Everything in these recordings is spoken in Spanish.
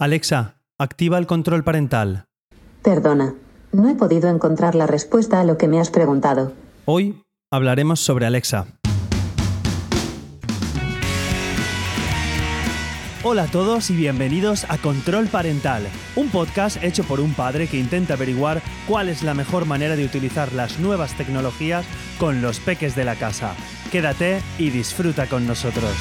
Alexa, activa el control parental. Perdona, no he podido encontrar la respuesta a lo que me has preguntado. Hoy hablaremos sobre Alexa. Hola a todos y bienvenidos a Control Parental, un podcast hecho por un padre que intenta averiguar cuál es la mejor manera de utilizar las nuevas tecnologías con los peques de la casa. Quédate y disfruta con nosotros.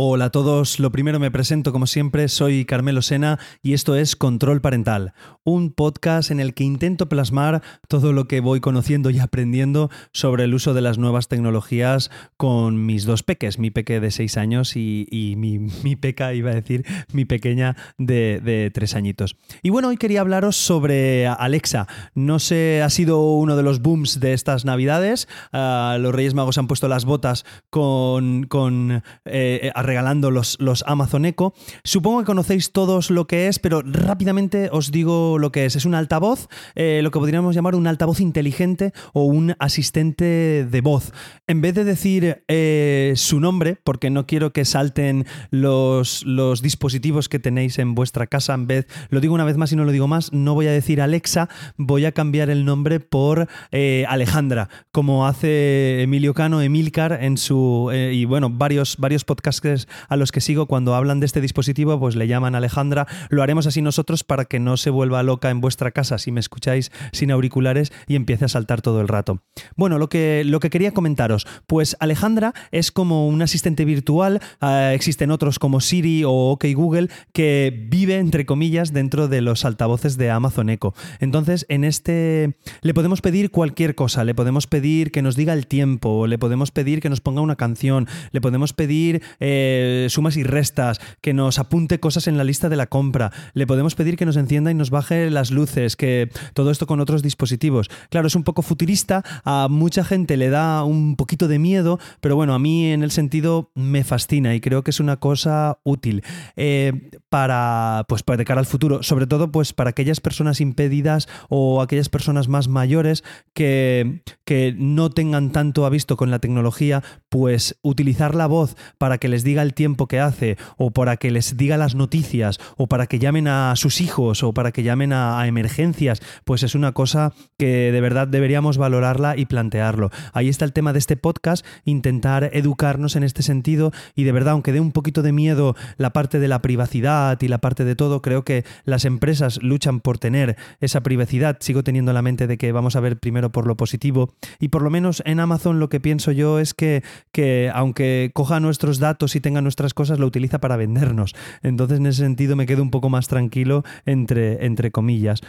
Hola a todos, lo primero me presento como siempre, soy Carmelo Sena y esto es Control Parental, un podcast en el que intento plasmar todo lo que voy conociendo y aprendiendo sobre el uso de las nuevas tecnologías con mis dos peques, mi peque de seis años y, mi, peca, iba a decir, mi pequeña de, de tres añitos. Y bueno, hoy quería hablaros sobre Alexa. No sé, ha sido uno de los booms de estas navidades, ah, los Reyes Magos han puesto las botas con... con eh, regalando los, los Amazon Echo. Supongo que conocéis todos lo que es, pero rápidamente os digo lo que es. Es un altavoz, eh, lo que podríamos llamar un altavoz inteligente o un asistente de voz. En vez de decir eh, su nombre, porque no quiero que salten los, los dispositivos que tenéis en vuestra casa, en vez, lo digo una vez más y no lo digo más, no voy a decir Alexa, voy a cambiar el nombre por eh, Alejandra, como hace Emilio Cano, Emilcar en su, y bueno, varios, varios podcasts a los que sigo cuando hablan de este dispositivo, pues le llaman Alejandra. Lo haremos así nosotros para que no se vuelva loca en vuestra casa si me escucháis sin auriculares y empiece a saltar todo el rato. Bueno, lo que, lo que quería comentaros, pues Alejandra es como un asistente virtual, eh, existen otros como Siri o OK Google que vive entre comillas dentro de los altavoces de Amazon Echo. Entonces, en este le podemos pedir cualquier cosa, le podemos pedir que nos diga el tiempo, le podemos pedir que nos ponga una canción, le podemos pedir eh, sumas y restas, que nos apunte cosas en la lista de la compra, le podemos pedir que nos encienda y nos baje las luces, que todo esto con otros dispositivos. Claro, es un poco futurista, a mucha gente le da un poquito de miedo, pero bueno, a mí en el sentido me fascina y creo que es una cosa útil eh, para, pues, para de cara al futuro, sobre todo pues para aquellas personas impedidas o aquellas personas más mayores que, que no tengan tanto avisto con la tecnología, pues utilizar la voz para que les diga el tiempo que hace, o para que les diga las noticias, o para que llamen a sus hijos, o para que llamen a, emergencias, pues es una cosa que de verdad deberíamos valorarla y plantearlo. Ahí está el tema de este podcast, intentar educarnos en este sentido y de verdad, aunque dé un poquito de miedo la parte de la privacidad y la parte de todo, creo que las empresas luchan por tener esa privacidad. Sigo teniendo la mente de que vamos a ver primero por lo positivo y por lo menos en Amazon lo que pienso yo es que, que aunque coja nuestros datos y tenga nuestras cosas, lo utiliza para vendernos. Entonces, en ese sentido, me quedo un poco más tranquilo, entre, entre comillas.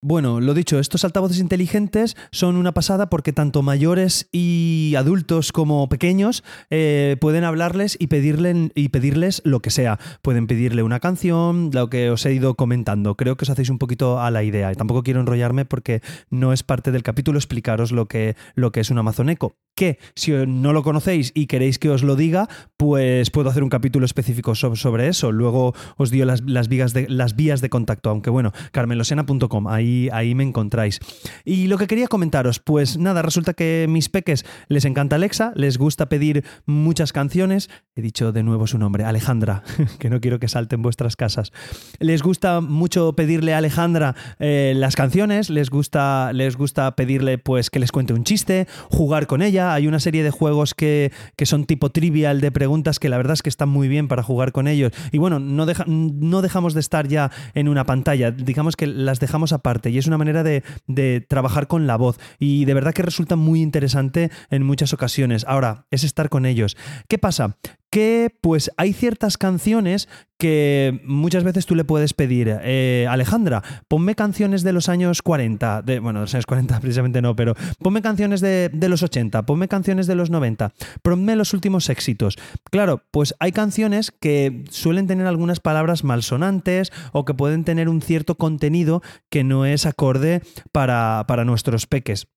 Bueno, lo dicho, estos altavoces inteligentes son una pasada porque tanto mayores y adultos como pequeños eh, pueden hablarles y, y pedirles lo que sea. Pueden pedirle una canción, lo que os he ido comentando. Creo que os hacéis un poquito a la idea. Y tampoco quiero enrollarme porque no es parte del capítulo explicaros lo que, lo que es un Amazon Echo. Que si no lo conocéis y queréis que os lo diga, pues puedo hacer un capítulo específico sobre eso. Luego os dio las, las, vías, de, las vías de contacto, aunque bueno, carmelosena.com. Ahí ahí, me encontráis. Y lo que quería comentaros, pues nada, resulta que mis peques les encanta Alexa, les gusta pedir muchas canciones. He dicho de nuevo su nombre, Alejandra, que no quiero que salten vuestras casas. Les gusta mucho pedirle a Alejandra eh, las canciones, les gusta, les gusta pedirle pues que les cuente un chiste, jugar con ella. Hay una serie de juegos que, son tipo trivial de preguntas que la verdad es que están muy bien para jugar con ellos. Y bueno, no, no dejamos de estar ya en una pantalla, digamos que las dejamos aparte y es una manera de, de, trabajar con la voz y de verdad que resulta muy interesante en muchas ocasiones. Ahora, es estar con ellos. ¿Qué pasa? Que pues hay ciertas canciones que muchas veces tú le puedes pedir, eh, Alejandra, ponme canciones de los años 40, de, bueno, de los años 40 precisamente no, pero ponme canciones de, de, los 80, ponme canciones de los 90, ponme los últimos éxitos. Claro, pues hay canciones que suelen tener algunas palabras malsonantes o que pueden tener un cierto contenido que no es acorde para, para nuestros peques.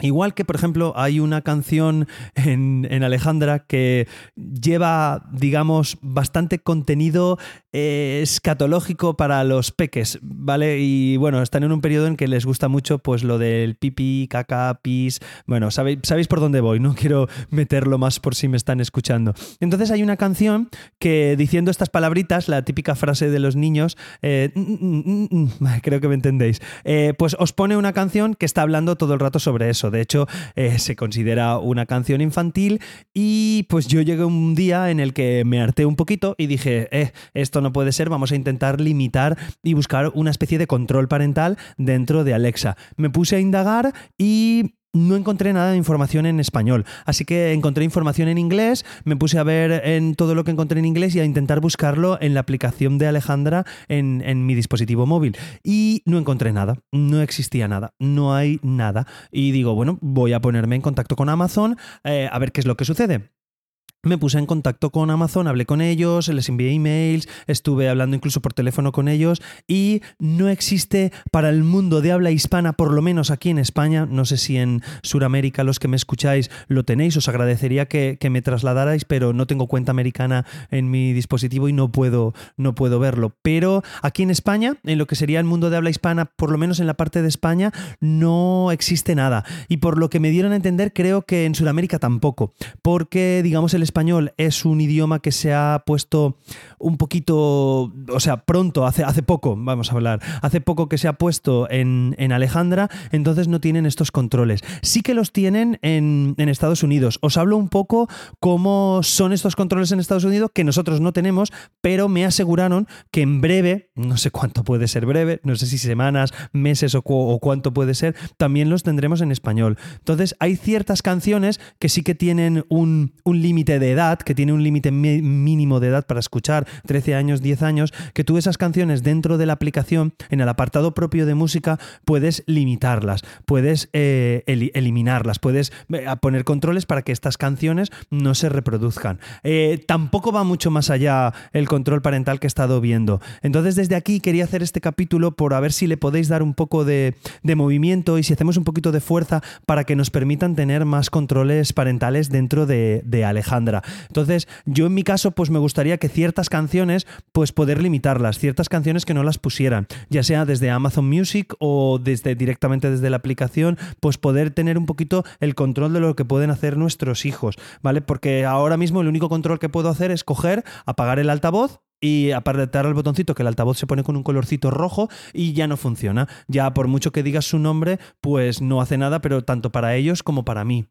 Igual que, por ejemplo, hay una canción en, Alejandra que lleva, digamos, bastante contenido escatológico para los peques, ¿vale? Y bueno, están en un periodo en que les gusta mucho pues lo del pipi, caca, pis. Bueno, sabéis, por dónde voy, no quiero meterlo más por si me están escuchando. Entonces hay una canción que diciendo estas palabritas, la típica frase de los niños, eh, creo que me entendéis, eh, pues os pone una canción que está hablando todo el rato sobre eso. De hecho, eh, se considera una canción infantil y pues yo llegué un día en el que me harté un poquito y dije, eh, esto no puede ser, vamos a intentar limitar y buscar una especie de control parental dentro de Alexa. Me puse a indagar y no encontré nada de información en español, así que encontré información en inglés, me puse a ver en todo lo que encontré en inglés y a intentar buscarlo en la aplicación de Alejandra en, mi dispositivo móvil. Y no encontré nada, no existía nada, no hay nada. Y digo, bueno, voy a ponerme en contacto con Amazon eh, a ver qué es lo que sucede me puse en contacto con Amazon, hablé con ellos, les envié emails, estuve hablando incluso por teléfono con ellos y no existe para el mundo de habla hispana, por lo menos aquí en España, no sé si en Sudamérica los que me escucháis lo tenéis, os agradecería que, me trasladarais, pero no tengo cuenta americana en mi dispositivo y no puedo, no puedo verlo. Pero aquí en España, en lo que sería el mundo de habla hispana, por lo menos en la parte de España, no existe nada. Y por lo que me dieron a entender, creo que en Sudamérica tampoco, porque digamos el español es un idioma que se ha puesto un poquito, o sea, pronto, hace, hace poco, vamos a hablar, hace poco que se ha puesto en, Alejandra, entonces no tienen estos controles. Sí que los tienen en, en Estados Unidos. Os hablo un poco cómo son estos controles en Estados Unidos que nosotros no tenemos, pero me aseguraron que en breve, no sé cuánto puede ser breve, no sé si semanas, meses o, o cuánto puede ser, también los tendremos en español. Entonces hay ciertas canciones que sí que tienen un, un límite de edad, que tiene un límite mínimo de edad para escuchar, 13 años, 10 años, que tú esas canciones dentro de la aplicación, en el apartado propio de música, puedes limitarlas, puedes eh, eliminarlas, puedes eh, poner controles para que estas canciones no se reproduzcan. Eh, tampoco va mucho más allá el control parental que he estado viendo. Entonces, desde aquí quería hacer este capítulo por a ver si le podéis dar un poco de, movimiento y si hacemos un poquito de fuerza para que nos permitan tener más controles parentales dentro de, de Alejandro. Entonces, yo en mi caso, pues me gustaría que ciertas canciones, pues poder limitarlas, ciertas canciones que no las pusieran, ya sea desde Amazon Music o desde directamente desde la aplicación, pues poder tener un poquito el control de lo que pueden hacer nuestros hijos, ¿vale? Porque ahora mismo el único control que puedo hacer es coger, apagar el altavoz y apretar el botoncito que el altavoz se pone con un colorcito rojo y ya no funciona. Ya por mucho que digas su nombre, pues no hace nada, pero tanto para ellos como para mí.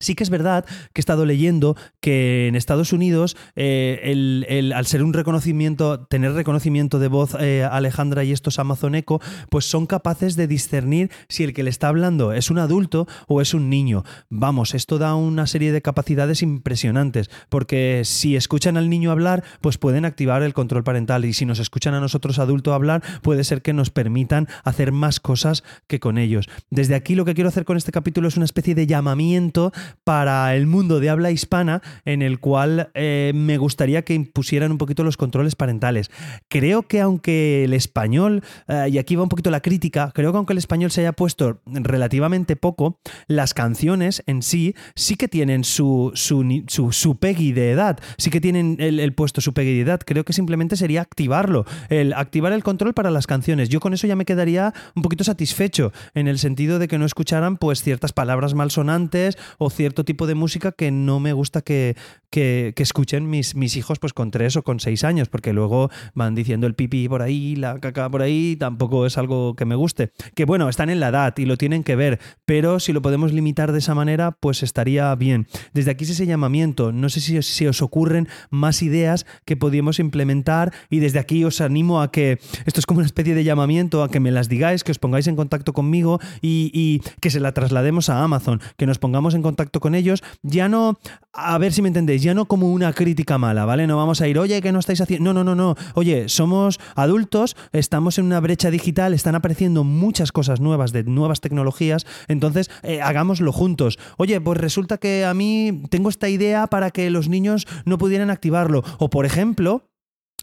Sí que es verdad que he estado leyendo que en Estados Unidos, eh, el, al ser un reconocimiento, tener reconocimiento de voz eh, Alejandra y estos Amazon Echo, pues son capaces de discernir si el que le está hablando es un adulto o es un niño. Vamos, esto da una serie de capacidades impresionantes, porque si escuchan al niño hablar, pues pueden activar el control parental y si nos escuchan a nosotros adultos hablar, puede ser que nos permitan hacer más cosas que con ellos. Desde aquí lo que quiero hacer con este capítulo es una especie de llamamiento para el mundo de habla hispana en el cual eh, me gustaría que impusieran un poquito los controles parentales. Creo que aunque el español, eh, y aquí va un poquito la crítica, creo que aunque el español se haya puesto relativamente poco, las canciones en sí sí que tienen su, su, su, PEGI de edad, sí que tienen el, puesto su PEGI de edad. Creo que simplemente sería activarlo, el activar el control para las canciones. Yo con eso ya me quedaría un poquito satisfecho, en el sentido de que no escucharan pues ciertas palabras malsonantes o cierto tipo de música que no me gusta que, que, escuchen mis, mis, hijos pues con tres o con seis años, porque luego van diciendo el pipí por ahí, la caca por ahí, tampoco es algo que me guste. Que bueno, están en la edad y lo tienen que ver, pero si lo podemos limitar de esa manera, pues estaría bien. Desde aquí ese llamamiento, no sé si, si os ocurren más ideas que podríamos implementar y desde aquí os animo a que esto es como una especie de llamamiento, a que me las digáis, que os pongáis en contacto conmigo y, y que se la traslademos a Amazon, que nos pongamos en contacto con ellos, ya no, a ver si me entendéis, ya no como una crítica mala, ¿vale? No vamos a ir, oye, que no estáis haciendo... No, no, no, no. Oye, somos adultos, estamos en una brecha digital, están apareciendo muchas cosas nuevas, de nuevas tecnologías, entonces eh, hagámoslo juntos. Oye, pues resulta que a mí tengo esta idea para que los niños no pudieran activarlo. O por ejemplo,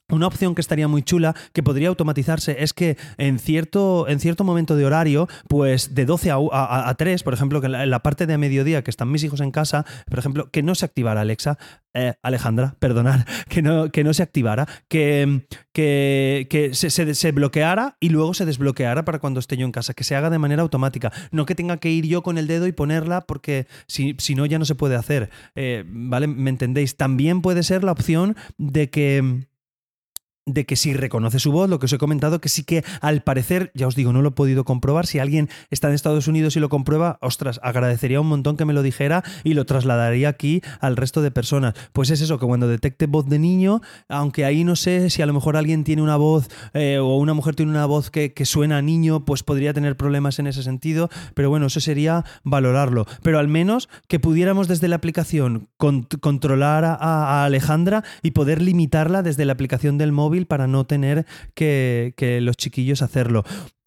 Una opción que estaría muy chula, que podría automatizarse, es que en cierto, en cierto momento de horario, pues de 12 a, 3, por ejemplo, que en la, parte de mediodía que están mis hijos en casa, por ejemplo, que no se activara Alexa, eh, Alejandra, perdonar, que no, que no se activara, que, que, se, se, bloqueara y luego se desbloqueara para cuando esté yo en casa, que se haga de manera automática, no que tenga que ir yo con el dedo y ponerla porque si, si no ya no se puede hacer, eh, ¿vale? ¿Me entendéis? También puede ser la opción de que de que si reconoce su voz, lo que os he comentado, que sí que al parecer, ya os digo, no lo he podido comprobar, si alguien está en Estados Unidos y lo comprueba, ostras, agradecería un montón que me lo dijera y lo trasladaría aquí al resto de personas. Pues es eso, que cuando detecte voz de niño, aunque ahí no sé si a lo mejor alguien tiene una voz eh, o una mujer tiene una voz que, suena a niño, pues podría tener problemas en ese sentido, pero bueno, eso sería valorarlo. Pero al menos que pudiéramos desde la aplicación controlar a Alejandra y poder limitarla desde la aplicación del móvil para no tener que, los chiquillos hacerlo.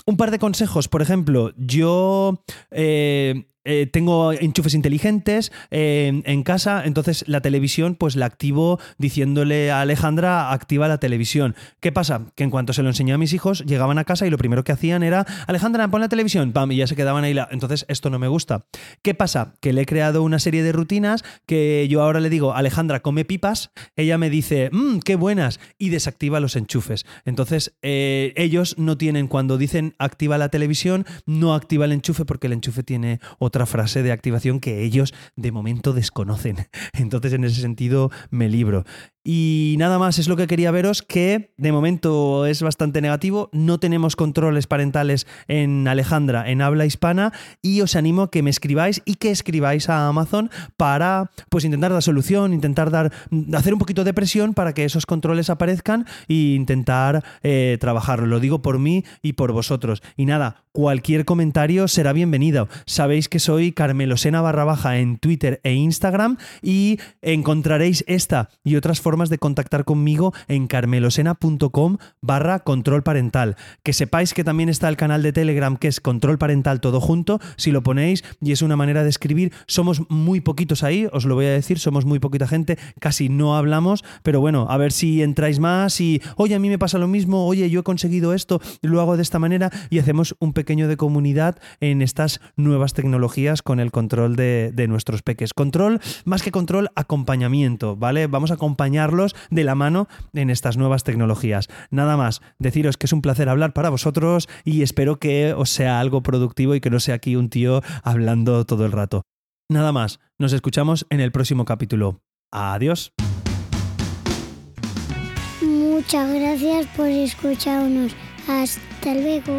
Un par de consejos, por ejemplo, yo eh, eh, tengo enchufes inteligentes eh, en casa, entonces la televisión pues la activo diciéndole a Alejandra activa la televisión. ¿Qué pasa? Que en cuanto se lo enseñé a mis hijos, llegaban a casa y lo primero que hacían era Alejandra, pon la televisión, pam, y ya se quedaban ahí. Entonces esto no me gusta. ¿Qué pasa? Que le he creado una serie de rutinas que yo ahora le digo, Alejandra, come pipas, ella me dice, mmm, qué buenas, y desactiva los enchufes. Entonces eh, ellos no tienen, cuando dicen activa la televisión, no activa el enchufe porque el enchufe tiene otra frase de activación que ellos de momento desconocen. Entonces, en ese sentido, me libro. Y nada más es lo que quería veros, que de momento es bastante negativo. No tenemos controles parentales en Alejandra, en habla hispana, y os animo a que me escribáis y que escribáis a Amazon para pues intentar dar solución, intentar dar, hacer un poquito de presión para que esos controles aparezcan e intentar eh, trabajarlo. Lo digo por mí y por vosotros. Y nada, cualquier comentario será bienvenido. Sabéis que soy Carmelosena barra baja en Twitter e Instagram y encontraréis esta y otras formas de contactar conmigo en carmelosena.com barra control parental. Que sepáis que también está el canal de Telegram que es control parental todo junto, si lo ponéis y es una manera de escribir. Somos muy poquitos ahí, os lo voy a decir, somos muy poquita gente, casi no hablamos, pero bueno, a ver si entráis más y, oye, a mí me pasa lo mismo, oye, yo he conseguido esto, lo hago de esta manera y hacemos un pequeño de comunidad en estas nuevas tecnologías con el control de, de nuestros peques. Control, más que control, acompañamiento, ¿vale? Vamos a acompañar de la mano en estas nuevas tecnologías. Nada más, deciros que es un placer hablar para vosotros y espero que os sea algo productivo y que no sea aquí un tío hablando todo el rato. Nada más, nos escuchamos en el próximo capítulo. Adiós. Muchas gracias por escucharnos. Hasta luego.